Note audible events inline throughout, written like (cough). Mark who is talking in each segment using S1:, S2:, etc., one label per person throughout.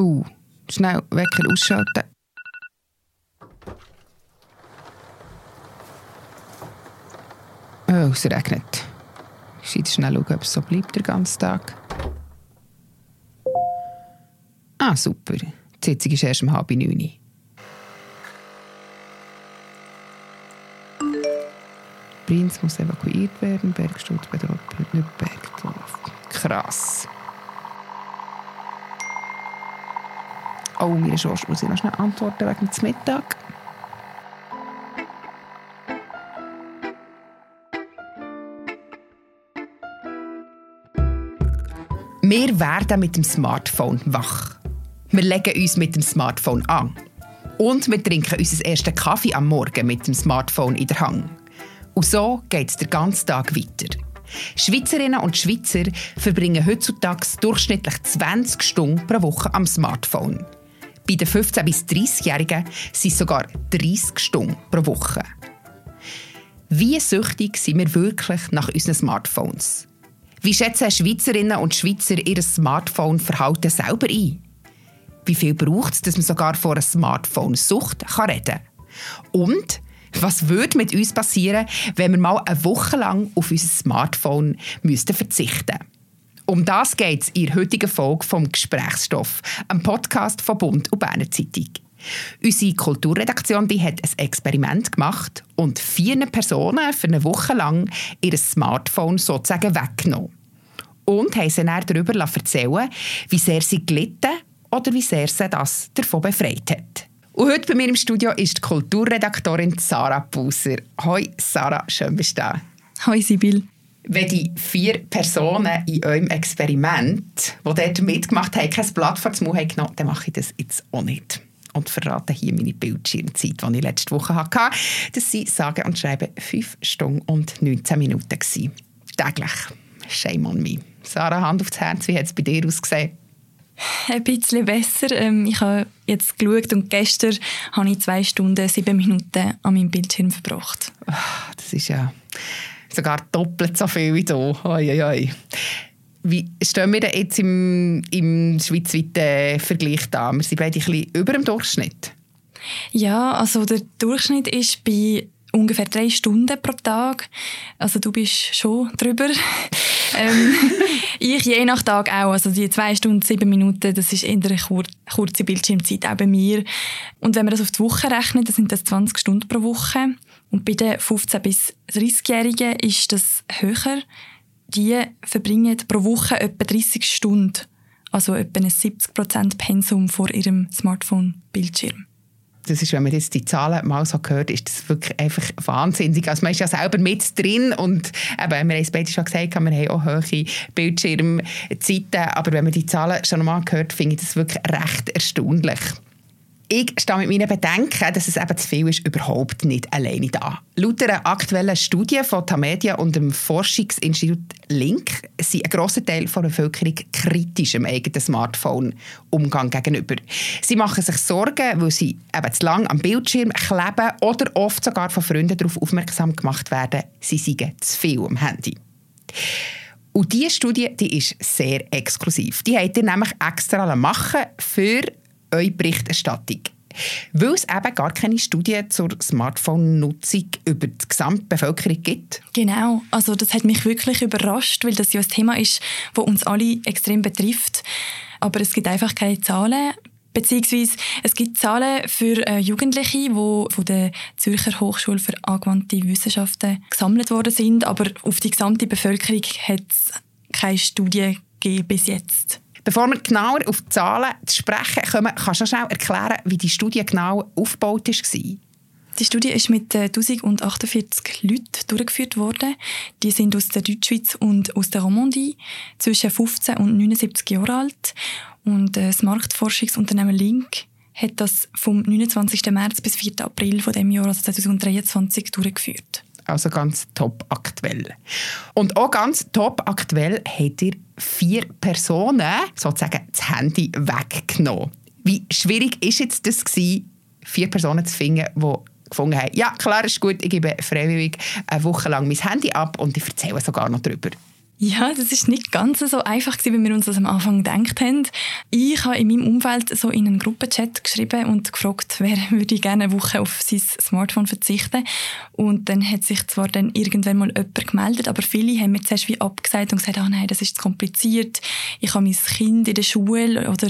S1: Oh, schnell Wecker ausschalten. Oh, es regnet. Ich muss schnell ob es so bleibt den ganzen Tag. Ah, super. Die Sitzung ist erst um halb neun. Prinz muss evakuiert werden. Bergsturz bedroht Bergdorf. Krass. Oh, meine Schwester muss ich noch schnell antworten wegen des Mittag. Wir werden mit dem Smartphone wach. Wir legen uns mit dem Smartphone an. Und wir trinken unseren ersten Kaffee am Morgen mit dem Smartphone in der Hand. Und so geht es den ganzen Tag weiter. Schweizerinnen und Schweizer verbringen heutzutage durchschnittlich 20 Stunden pro Woche am Smartphone. Bei den 15- bis 30-Jährigen sind es sogar 30 Stunden pro Woche. Wie süchtig sind wir wirklich nach unseren Smartphones? Wie schätzen Schweizerinnen und Schweizer ihr Smartphone-Verhalten selber ein? Wie viel braucht es, dass man sogar vor einer Smartphone-Sucht reden kann? Und was würde mit uns passieren, wenn wir mal eine Woche lang auf unser Smartphone müssten verzichten Um das geht es in der heutigen Folge vom Gesprächsstoff, einem Podcast von Bund und Berner Zeitung. Unsere Kulturredaktion die hat ein Experiment gemacht und vier Personen für eine Woche lang ihr Smartphone sozusagen weggenommen. Und haben sie dann darüber erzählen wie sehr sie gelitten oder wie sehr sie das davon befreit hat. Und heute bei mir im Studio ist die Kulturredaktorin Sarah Busser. Hoi Sarah, schön bist du da.
S2: Hoi Sibyl.
S1: Wenn die vier Personen in eurem Experiment, die dort mitgemacht haben, kein Blatt vor den Mund haben genommen, dann mache ich das jetzt auch nicht. Und verrate hier meine Bildschirmzeit, die ich letzte Woche hatte. Das waren sage und schreiben 5 Stunden und 19 Minuten. Gewesen. Täglich. Shame on me. Sarah, Hand aufs Herz, wie hat es bei dir ausgesehen?
S2: Ein bisschen besser. Ähm, ich habe jetzt geschaut und gestern habe ich zwei Stunden, sieben Minuten an meinem Bildschirm verbracht.
S1: Das ist ja sogar doppelt so viel wie du. Oi, oi, oi. Wie stehen wir denn jetzt im, im schweizweiten Vergleich da? Wir sind beide ein bisschen über dem Durchschnitt.
S2: Ja, also der Durchschnitt ist bei ungefähr drei Stunden pro Tag. Also du bist schon drüber. (laughs) ähm, ich je nach Tag auch. Also die zwei Stunden, sieben Minuten, das ist eher eine kur kurze Bildschirmzeit, auch bei mir. Und wenn man das auf die Woche rechnet, dann sind das 20 Stunden pro Woche. Und bei den 15- bis 30-Jährigen ist das höher. Die verbringen pro Woche etwa 30 Stunden, also etwa ein 70% Pensum vor ihrem Smartphone-Bildschirm
S1: das ist, wenn man jetzt die Zahlen mal so hört, ist das wirklich einfach wahnsinnig. Also man ist ja selber mit drin und eben, wir haben es beide schon gesagt, wir haben auch hohe Bildschirmzeiten, aber wenn man die Zahlen schon mal hört, finde ich das wirklich recht erstaunlich. Ich stehe mit meinen Bedenken, dass es eben zu viel ist, überhaupt nicht alleine da. Laut einer aktuellen Studie von Tamedia und dem Forschungsinstitut Link sind ein grosser Teil der Bevölkerung kritisch im eigenen Smartphone-Umgang gegenüber. Sie machen sich Sorgen, weil sie eben zu lange am Bildschirm kleben oder oft sogar von Freunden darauf aufmerksam gemacht werden, sie seien zu viel am Handy. Und diese Studie die ist sehr exklusiv. Die habt ihr nämlich extra machen für eure Berichterstattung. Weil es eben gar keine Studien zur Smartphone-Nutzung über die Gesamtbevölkerung gibt.
S2: Genau, also das hat mich wirklich überrascht, weil das ja ein Thema ist, das uns alle extrem betrifft. Aber es gibt einfach keine Zahlen. Beziehungsweise es gibt Zahlen für äh, Jugendliche, die von der Zürcher Hochschule für angewandte Wissenschaften gesammelt worden sind. Aber auf die gesamte Bevölkerung hat es keine Studie gegeben bis jetzt.
S1: Bevor wir genauer auf die Zahlen zu sprechen kommen, kannst du schnell erklären, wie die Studie genau aufgebaut war?
S2: Die Studie ist mit 1048 Leuten durchgeführt worden. Die sind aus der Deutschschweiz und aus der Romandie, zwischen 15 und 79 Jahre alt. Und äh, das Marktforschungsunternehmen Link hat das vom 29. März bis 4. April von Jahr, also 2023, durchgeführt.
S1: Also ganz top aktuell. Und auch ganz top aktuell habt ihr vier Personen sozusagen das Handy weggenommen. Wie schwierig ist jetzt das gewesen, vier Personen zu finden, die gefunden haben, ja klar, ist gut, ich gebe freiwillig eine Woche lang mein Handy ab und ich erzähle sogar noch darüber.
S2: Ja, das ist nicht ganz so einfach wie wir uns das am Anfang gedacht haben. Ich habe in meinem Umfeld so in einen Gruppenchat geschrieben und gefragt, wer (laughs) würde gerne eine Woche auf sein Smartphone verzichten. Und dann hat sich zwar dann irgendwann mal jemand gemeldet, aber viele haben mir zuerst wie abgesagt und gesagt, ah nein, das ist zu kompliziert. Ich habe mein Kind in der Schule oder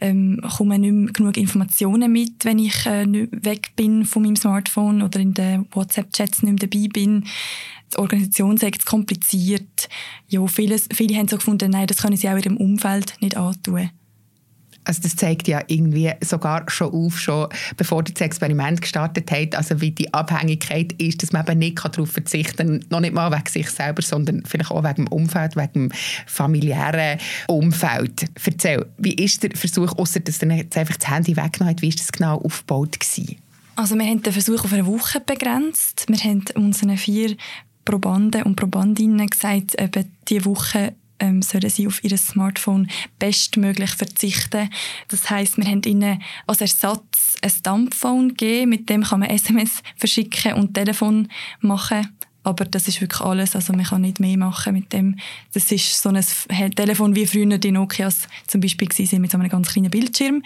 S2: ähm, komme nicht mehr genug Informationen mit, wenn ich äh, weg bin von meinem Smartphone oder in den WhatsApp-Chats nicht mehr dabei bin die Organisation sagt es kompliziert. Ja, viele, viele haben so gefunden, nein, das können sie auch in ihrem Umfeld nicht antun.
S1: Also das zeigt ja irgendwie sogar schon auf, schon bevor das Experiment gestartet hat, also wie die Abhängigkeit ist, dass man eben nicht darauf verzichten kann, noch nicht mal wegen sich selber, sondern vielleicht auch wegen dem Umfeld, wegen dem familiären Umfeld. Erzähl, wie ist der Versuch, außer dass dann jetzt einfach das Handy weggenommen hat, wie ist das genau aufgebaut gewesen?
S2: Also wir haben den Versuch auf eine Woche begrenzt. Wir haben unseren vier Probanden und Probandinnen gesagt, eben diese Woche ähm, sollen sie auf ihr Smartphone bestmöglich verzichten. Das heißt, wir haben ihnen als Ersatz ein Dumbphone gegeben, mit dem kann man SMS verschicken und Telefon machen. Aber das ist wirklich alles, also man kann nicht mehr machen mit dem. Das ist so ein Telefon wie früher die Nokias zum Beispiel waren, mit so einem ganz kleinen Bildschirm.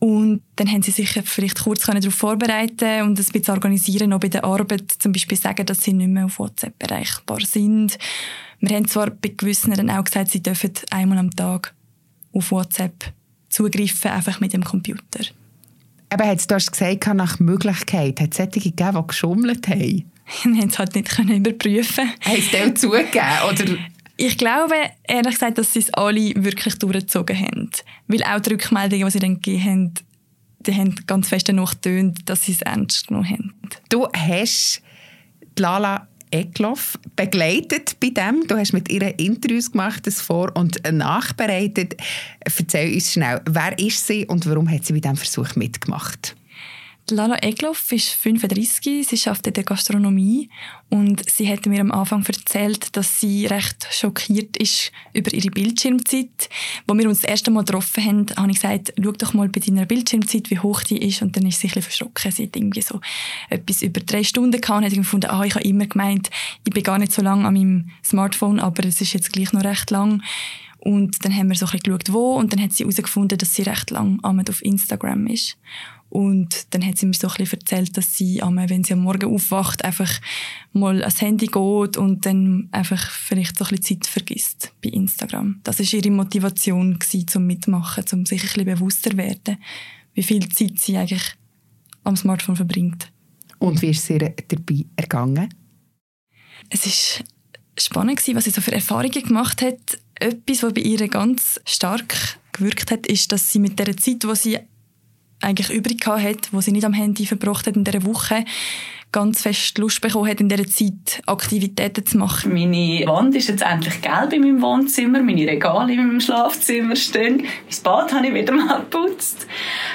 S2: Und dann haben sie sich vielleicht kurz darauf vorbereiten und ein bisschen organisieren, auch bei der Arbeit zum Beispiel sagen, dass sie nicht mehr auf WhatsApp erreichbar sind. Wir haben zwar bei gewissen dann auch gesagt, sie dürfen einmal am Tag auf WhatsApp zugreifen, einfach mit dem Computer.
S1: Aber du hast gesagt, nach Möglichkeit. Hat es solche gegeben, die geschummelt haben? (laughs)
S2: Wir haben es halt nicht überprüfen.
S1: Haben sie auch zugegeben? Oder (laughs)
S2: ich glaube, ehrlich gesagt, dass sie es alle wirklich durchgezogen haben. Weil auch die Rückmeldungen, die sie dann gegeben haben, die haben ganz fest danach getönt, dass sie es ernst genommen haben.
S1: Du hast Lala Eckloff begleitet bei dem. Du hast mit ihr Interviews gemacht, das vor- und nachbereitet. Erzähl uns schnell, wer ist sie und warum hat sie bei diesem Versuch mitgemacht?
S2: Lala Egloff ist 35, sie arbeitet in der Gastronomie und sie hat mir am Anfang erzählt, dass sie recht schockiert ist über ihre Bildschirmzeit. Als wir uns das erste Mal getroffen haben, habe ich gesagt, schau doch mal bei deiner Bildschirmzeit, wie hoch die ist und dann ist sie ein bisschen verschrocken. Sie hat irgendwie so etwas über drei Stunden gehabt und hat gefunden, ah, ich habe immer gemeint, ich bin gar nicht so lange an meinem Smartphone, aber es ist jetzt gleich noch recht lang. Und dann haben wir so ein bisschen geschaut, wo und dann hat sie herausgefunden, dass sie recht lang auf Instagram ist. Und dann hat sie mir so ein bisschen erzählt, dass sie, wenn sie am Morgen aufwacht, einfach mal ans Handy geht und dann einfach vielleicht so ein bisschen Zeit vergisst bei Instagram. Das war ihre Motivation gewesen, zum Mitmachen, um sich ein bisschen bewusster zu werden, wie viel Zeit sie eigentlich am Smartphone verbringt.
S1: Und wie ist es ihr dabei ergangen?
S2: Es war spannend, was sie so für Erfahrungen gemacht hat. Etwas, was bei ihr ganz stark gewirkt hat, ist, dass sie mit der Zeit, die sie eigentlich übrig hat, wo sie nicht am Handy verbracht hat in dieser Woche, ganz fest Lust bekommen hat, in dieser Zeit Aktivitäten zu machen.
S3: Meine Wand ist jetzt endlich gelb in meinem Wohnzimmer, meine Regale in meinem Schlafzimmer stehen, mein Bad habe ich wieder mal geputzt.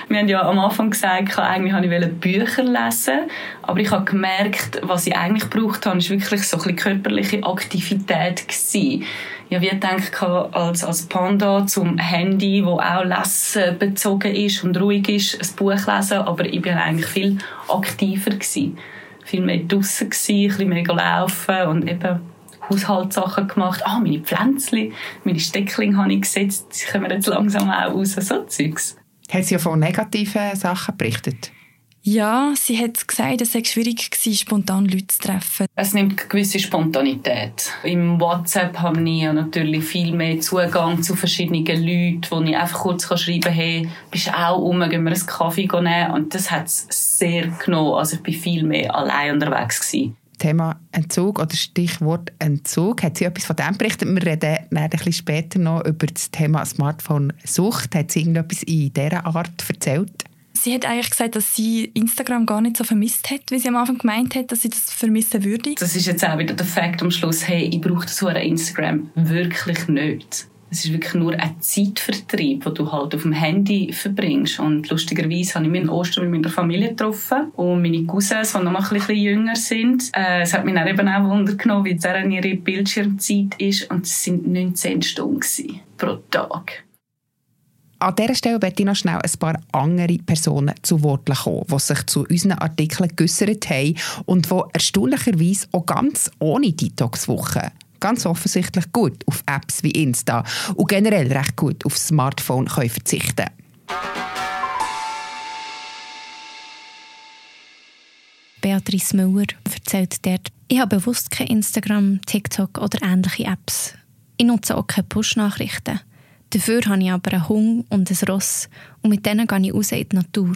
S3: Wir haben ja am Anfang gesagt, eigentlich wollte ich Bücher lesen, aber ich habe gemerkt, was ich eigentlich gebraucht habe, ist wirklich so ein körperliche Aktivität gewesen ja, wie denkt als, als Panda zum Handy, wo auch lesen bezogen ist und ruhig ist, ein Buch lesen, aber ich bin eigentlich viel aktiver gewesen. Viel mehr draussen gewesen, ein bisschen mehr laufen und eben Haushaltssachen gemacht. Ah, meine Pflänzchen, meine Stecklinge habe ich gesetzt, die kommen jetzt langsam auch raus, so Zeugs.
S1: Hat sie ja von negativen Sachen berichtet?
S2: Ja, sie hat gesagt, es sei schwierig gewesen, spontan Leute zu treffen.
S3: Es nimmt eine gewisse Spontanität. Im WhatsApp habe ich natürlich viel mehr Zugang zu verschiedenen Leuten, wo ich einfach kurz schreiben kann, hey, bist du auch um, gehen wir einen Kaffee nehmen? Und das hat es sehr genommen. Also ich war viel mehr allein unterwegs. Gewesen.
S1: Thema Entzug oder Stichwort Entzug. Hat sie etwas von dem berichtet? Wir reden ein bisschen später noch über das Thema Smartphone-Sucht. Hat sie irgendetwas in dieser Art erzählt?
S2: Sie hat eigentlich gesagt, dass sie Instagram gar nicht so vermisst hat, wie sie am Anfang gemeint hat, dass sie das vermissen würde.
S3: Das ist jetzt auch wieder der Fakt am Schluss, hey, ich brauche so ein Instagram wirklich nicht. Es ist wirklich nur ein Zeitvertrieb, den du halt auf dem Handy verbringst. Und lustigerweise habe ich mich in Ostern mit meiner Familie getroffen und meine Cousins, die noch ein bisschen jünger sind. Äh, es hat mich dann eben auch Wunder wie deren ihre Bildschirmzeit ist. Und es sind 19 Stunden pro Tag.
S1: An dieser Stelle möchte ich noch schnell ein paar andere Personen zu Wort kommen, die sich zu unseren Artikeln geäussert haben und die erstaunlicherweise auch ganz ohne Detox-Woche ganz offensichtlich gut auf Apps wie Insta und generell recht gut auf Smartphone können verzichten
S4: Beatrice Müller erzählt dort, ich habe bewusst kein Instagram, TikTok oder ähnliche Apps. Ich nutze auch keine Push-Nachrichten. Dafür habe ich aber einen Hund und ein Ross und mit denen gehe ich raus in die Natur.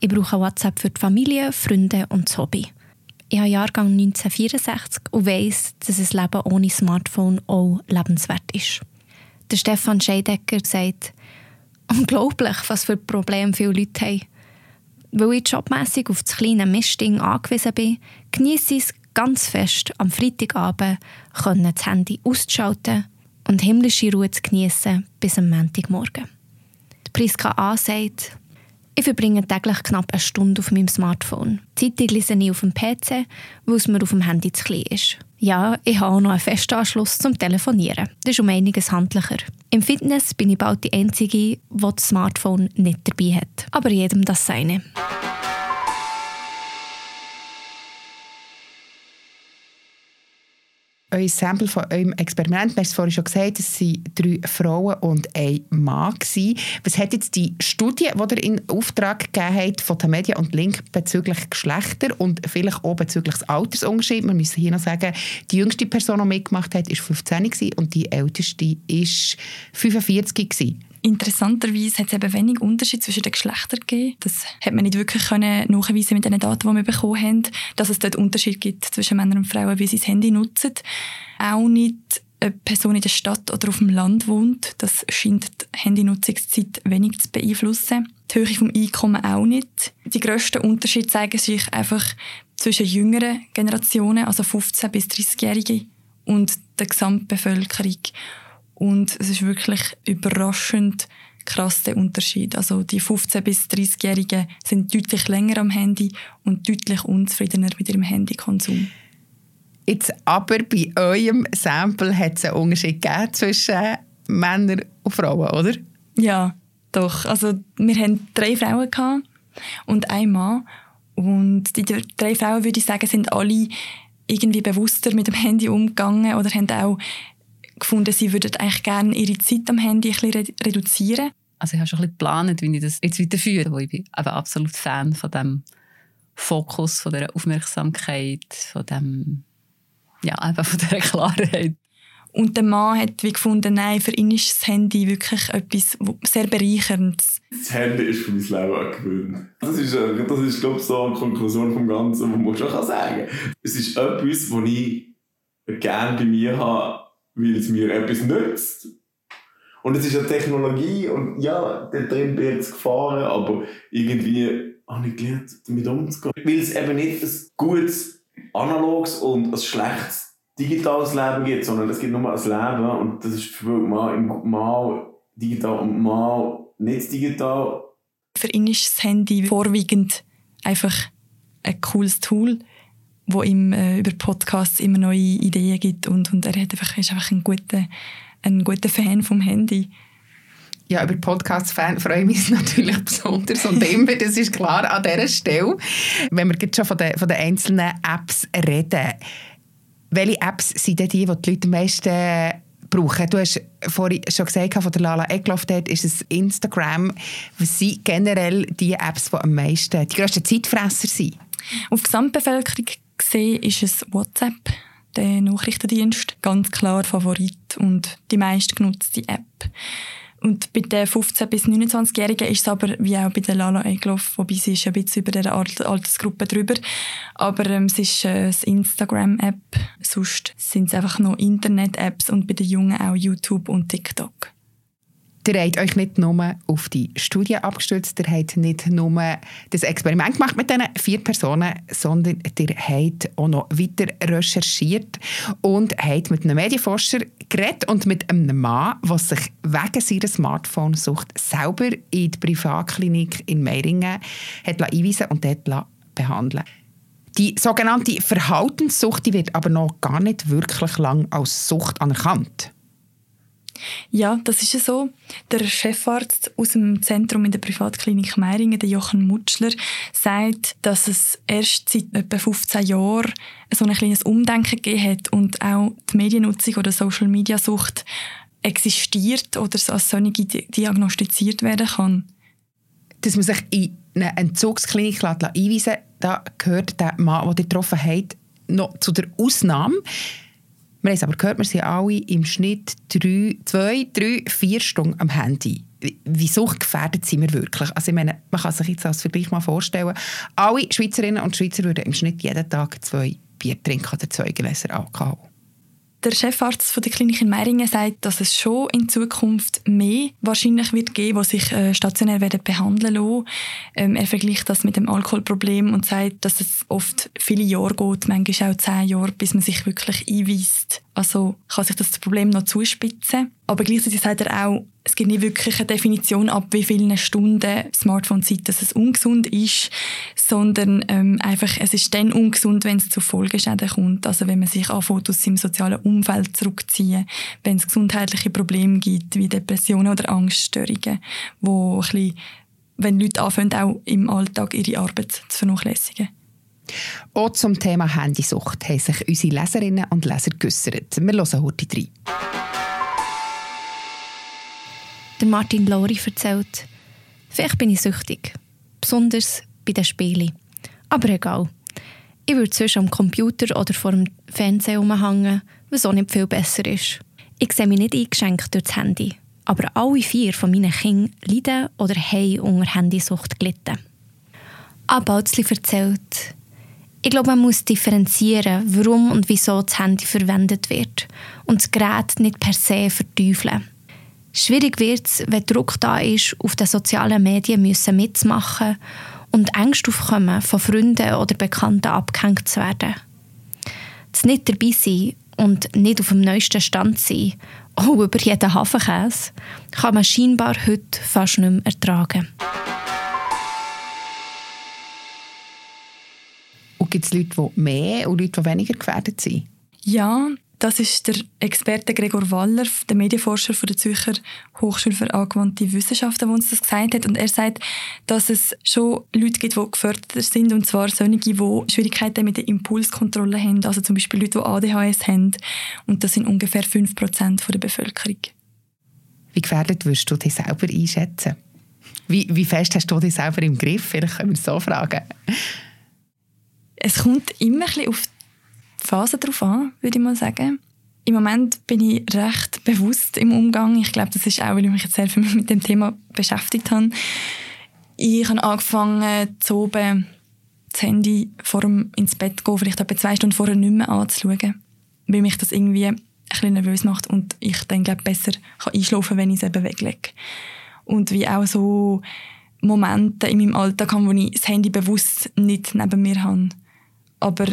S4: Ich brauche WhatsApp für die Familie, Freunde und das Hobby. Ich habe Jahrgang 1964 und weiss, dass ein Leben ohne Smartphone auch lebenswert ist. Der Stefan Scheidecker sagt, unglaublich, was für Probleme viele Leute haben. Weil ich jobmässig auf das kleine Mistding angewiesen bin, genieße ich es ganz fest, am Freitagabend das Handy auszuschalten und himmlische Ruhe zu genießen bis am Montagmorgen. Die Priska A. sagt, ich verbringe täglich knapp eine Stunde auf meinem Smartphone. Zeitung lese ich auf dem PC, weil es mir auf dem Handy zu klein ist. Ja, ich habe auch noch einen Festanschluss zum Telefonieren. Das ist um einiges handlicher. Im Fitness bin ich bald die Einzige, die das Smartphone nicht dabei hat. Aber jedem das seine.
S1: Euer Sample von eurem Experiment, du hast es vorhin schon gesagt, es waren drei Frauen und ein Mann. Gewesen. Was hat jetzt die Studie, die ihr in Auftrag gegeben habt, von den Medien und Link bezüglich Geschlechter und vielleicht auch bezüglich des Altersunterschieds, wir müssen hier noch sagen, die jüngste Person, die mitgemacht hat, war 15 und die älteste war 45 gewesen.
S2: Interessanterweise hat es eben wenig Unterschied zwischen den Geschlechtern gegeben. Das hat man nicht wirklich können nachweisen mit den Daten, die wir bekommen haben, dass es dort Unterschied gibt zwischen Männern und Frauen, wie sie das Handy nutzen. Auch nicht eine Person in der Stadt oder auf dem Land wohnt. Das scheint die Handynutzungszeit wenig zu beeinflussen. Die Höhe vom Einkommen auch nicht. Die grössten Unterschiede zeigen sich einfach zwischen jüngeren Generationen, also 15- bis 30-Jährige, und der Gesamtbevölkerung. Und es ist wirklich überraschend krass der Unterschied. Also die 15- bis 30-Jährigen sind deutlich länger am Handy und deutlich unzufriedener mit ihrem Handykonsum.
S1: Jetzt aber bei eurem Sample hat es einen Unterschied gegeben zwischen Männern und Frauen, oder?
S2: Ja, doch. Also wir hatten drei Frauen und ein Mann. Und die drei Frauen, würde ich sagen, sind alle irgendwie bewusster mit dem Handy umgegangen oder haben auch gefunden, sie würden eigentlich gerne ihre Zeit am Handy ein bisschen reduzieren.
S5: Also ich habe schon ein bisschen geplant, wie ich das jetzt weiterführe. Wo ich bin aber absolut Fan von dem Fokus, von der Aufmerksamkeit, von dem, ja, einfach von der (laughs) Klarheit.
S2: Und der Mann hat wie gefunden, nein, für ihn ist das Handy wirklich etwas sehr Bereicherndes.
S6: Das Handy ist für mein Leben ein Gewinn. Das ist, äh, das ist glaube ich, so eine Konklusion vom Ganzen, was man schon sagen kann. Es ist etwas, was ich gerne bei mir habe, weil es mir etwas nützt. Und es ist eine Technologie und ja, da drin bin ich gefahren, aber irgendwie habe ich gelernt, damit umzugehen. Weil es eben nicht ein gutes analoges und ein schlechtes digitales Leben gibt, sondern es gibt nur ein Leben und das ist für mal, mal digital und mal nicht digital.
S2: Für ihn ist das Handy vorwiegend einfach ein cooles Tool wo ihm äh, über Podcasts immer neue Ideen gibt und, und er hat einfach, ist einfach ein guter, ein guter Fan vom Handy.
S1: Ja, über Podcast-Fan freue ich mich (laughs) natürlich besonders und immer, das ist klar an dieser Stelle. Wenn wir jetzt schon von den, von den einzelnen Apps reden, welche Apps sind denn die, die die Leute am meisten brauchen? Du hast vorhin schon gesagt, von der Lala Egloff dort ist es Instagram. Was sind generell die Apps, die am meisten, die grössten Zeitfresser sind?
S2: Auf die Gesamtbevölkerung gesehen ist es WhatsApp, der Nachrichtendienst, ganz klar Favorit und die meistgenutzte App. Und bei den 15- bis 29-Jährigen ist es aber, wie auch bei der Lala Egloff, wobei sie ist ein bisschen über der Altersgruppe drüber, aber ähm, es ist äh, das Instagram-App, sonst sind es einfach noch Internet-Apps und bei den Jungen auch YouTube und TikTok.
S1: Ihr habt euch nicht nur auf die Studie abgestützt, ihr habt nicht nur das Experiment gemacht mit diesen vier Personen, sondern ihr habt auch noch weiter recherchiert und habt mit einem Medienforscher geredet und mit einem Mann, der sich wegen seiner Smartphone-Sucht selber in die Privatklinik in Meiringen hat einweisen und dort behandeln Die sogenannte Verhaltenssucht die wird aber noch gar nicht wirklich lang als Sucht anerkannt.
S2: Ja, das ist ja so. Der Chefarzt aus dem Zentrum in der Privatklinik Meiringen, der Jochen Mutschler, sagt, dass es erst seit etwa 15 Jahren so ein kleines Umdenken gegeben hat und auch die Mediennutzung oder Social Media Sucht existiert oder als solche diagnostiziert werden kann.
S1: Dass man sich in eine Entzugsklinik einweisen lässt, da gehört der Mann, den ihr getroffen habt, noch zu der Ausnahme. Wir haben es aber gehört, wir sind alle im Schnitt drei, zwei, drei, vier Stunden am Handy. Wie suchtgefährdet sind wir wirklich? Also ich meine, man kann sich jetzt als Vergleich mal vorstellen, alle Schweizerinnen und Schweizer würden im Schnitt jeden Tag zwei Bier trinken oder zwei Gläser Alkohol.
S2: Der Chefarzt von der Klinik in Meiringen sagt, dass es schon in Zukunft mehr wahrscheinlich wird geben, die sich äh, stationär werden behandeln lassen. Ähm, er vergleicht das mit dem Alkoholproblem und sagt, dass es oft viele Jahre geht, manchmal auch zehn Jahre, bis man sich wirklich einweist. Also kann sich das Problem noch zuspitzen. Aber gleichzeitig sagt er auch, es gibt nicht wirklich eine Definition ab, wie viele Stunden Smartphone-Zeit dass es ungesund ist, sondern ähm, einfach, es ist dann ungesund, wenn es zu Folgeschäden kommt. Also wenn man sich an Fotos im sozialen Umfeld zurückziehen, wenn es gesundheitliche Probleme gibt, wie Depressionen oder Angststörungen, wo ein bisschen, wenn Leute anfangen, auch im Alltag ihre Arbeit zu vernachlässigen.
S1: Auch zum Thema Handysucht haben sich unsere Leserinnen und Leser geäussert. Wir hören heute rein.
S4: Der Martin Lori erzählt, vielleicht bin ich süchtig, besonders bei den Spielen. Aber egal. Ich würde sonst am Computer oder vor dem Fernseher rumhängen, was auch nicht viel besser ist. Ich sehe mich nicht eingeschränkt durch das Handy. Aber alle vier von meinen Kindern leiden oder haben unter Handysucht gelitten. Abalzli erzählt, ich glaube, man muss differenzieren, warum und wieso das Handy verwendet wird und das Gerät nicht per se verteufeln. Schwierig wird es, wenn Druck da ist, auf den sozialen Medien müssen mitzumachen und Ängste aufkommen, von Freunden oder Bekannten abgehängt zu werden. Das nicht dabei sein und nicht auf dem neuesten Stand sein, auch über jeden Hafenkäse, kann man scheinbar heute fast nicht mehr ertragen.
S1: gibt es Leute, die mehr und Leute, die weniger gefährdet sind?
S2: Ja, das ist der Experte Gregor Waller, der Medienforscher von der Zürcher Hochschule für angewandte Wissenschaften, der uns das gesagt hat. Und er sagt, dass es schon Leute gibt, die geförderter sind, und zwar solche, die Schwierigkeiten mit der Impulskontrolle haben, also zum Beispiel Leute, die ADHS haben. Und das sind ungefähr 5% der Bevölkerung.
S1: Wie gefährdet würdest du dich selber einschätzen? Wie, wie fest hast du dich selber im Griff? Vielleicht können wir so fragen.
S2: Es kommt immer ein auf Phase drauf an, würde ich mal sagen. Im Moment bin ich recht bewusst im Umgang. Ich glaube, das ist auch, weil ich mich jetzt sehr viel mit dem Thema beschäftigt habe. Ich habe angefangen, zu oben das Handy vor dem ins Bett zu gehen, vielleicht etwa zwei Stunden vorher nicht mehr anzuschauen, weil mich das irgendwie ein bisschen nervös macht und ich dann glaube besser kann einschlafen, wenn ich es eben weglege. Und wie auch so Momente in meinem Alltag habe, wo ich das Handy bewusst nicht neben mir habe. Aber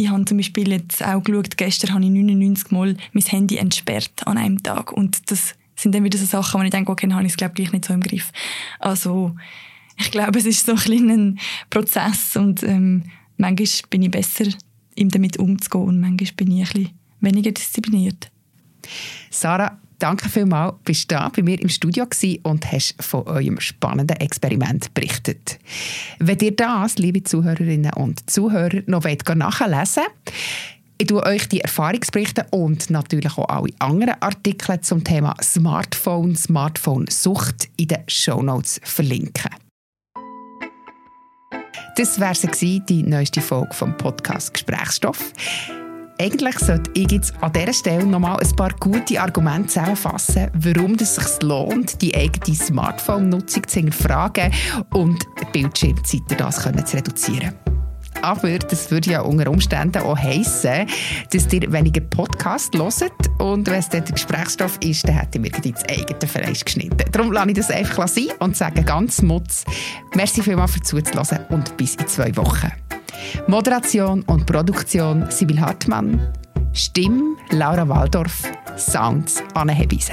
S2: ich habe zum Beispiel jetzt auch geschaut, gestern habe ich 99 Mal mein Handy entsperrt an einem Tag. Und das sind dann wieder so Sachen, wo ich denke, okay, dann habe ich es glaube gleich nicht so im Griff. Also ich glaube, es ist so ein, ein Prozess und ähm, manchmal bin ich besser, damit umzugehen und manchmal bin ich ein bisschen weniger diszipliniert.
S1: Sarah, danke vielmals, bist du da bei mir im Studio und hast von eurem spannenden Experiment berichtet. Wenn ihr das, liebe Zuhörerinnen und Zuhörer, noch nachlesen wollt, ich tue euch die Erfahrungsberichte und natürlich auch alle anderen Artikel zum Thema Smartphone, Smartphone-Sucht in den Shownotes verlinken. Das sie, die neueste Folge vom Podcast Gesprächsstoff. Eigentlich sollte ich jetzt an dieser Stelle nochmal ein paar gute Argumente zusammenfassen, warum es sich lohnt, die eigene Smartphone-Nutzung zu hinterfragen und Bildschirmzeit das zu reduzieren. Aber das würde ja unter Umständen auch heissen, dass ihr weniger Podcast hört. Und wenn es dann der Gesprächsstoff ist, dann hätte ich mir ins eigene Fleisch geschnitten. Darum lasse ich das einfach sein und sage ganz Mutz, merci vielmals für zuzuhören und bis in zwei Wochen. Moderation und Produktion Sibyl Hartmann. Stimme Laura Waldorf. Sounds Anne Hebise.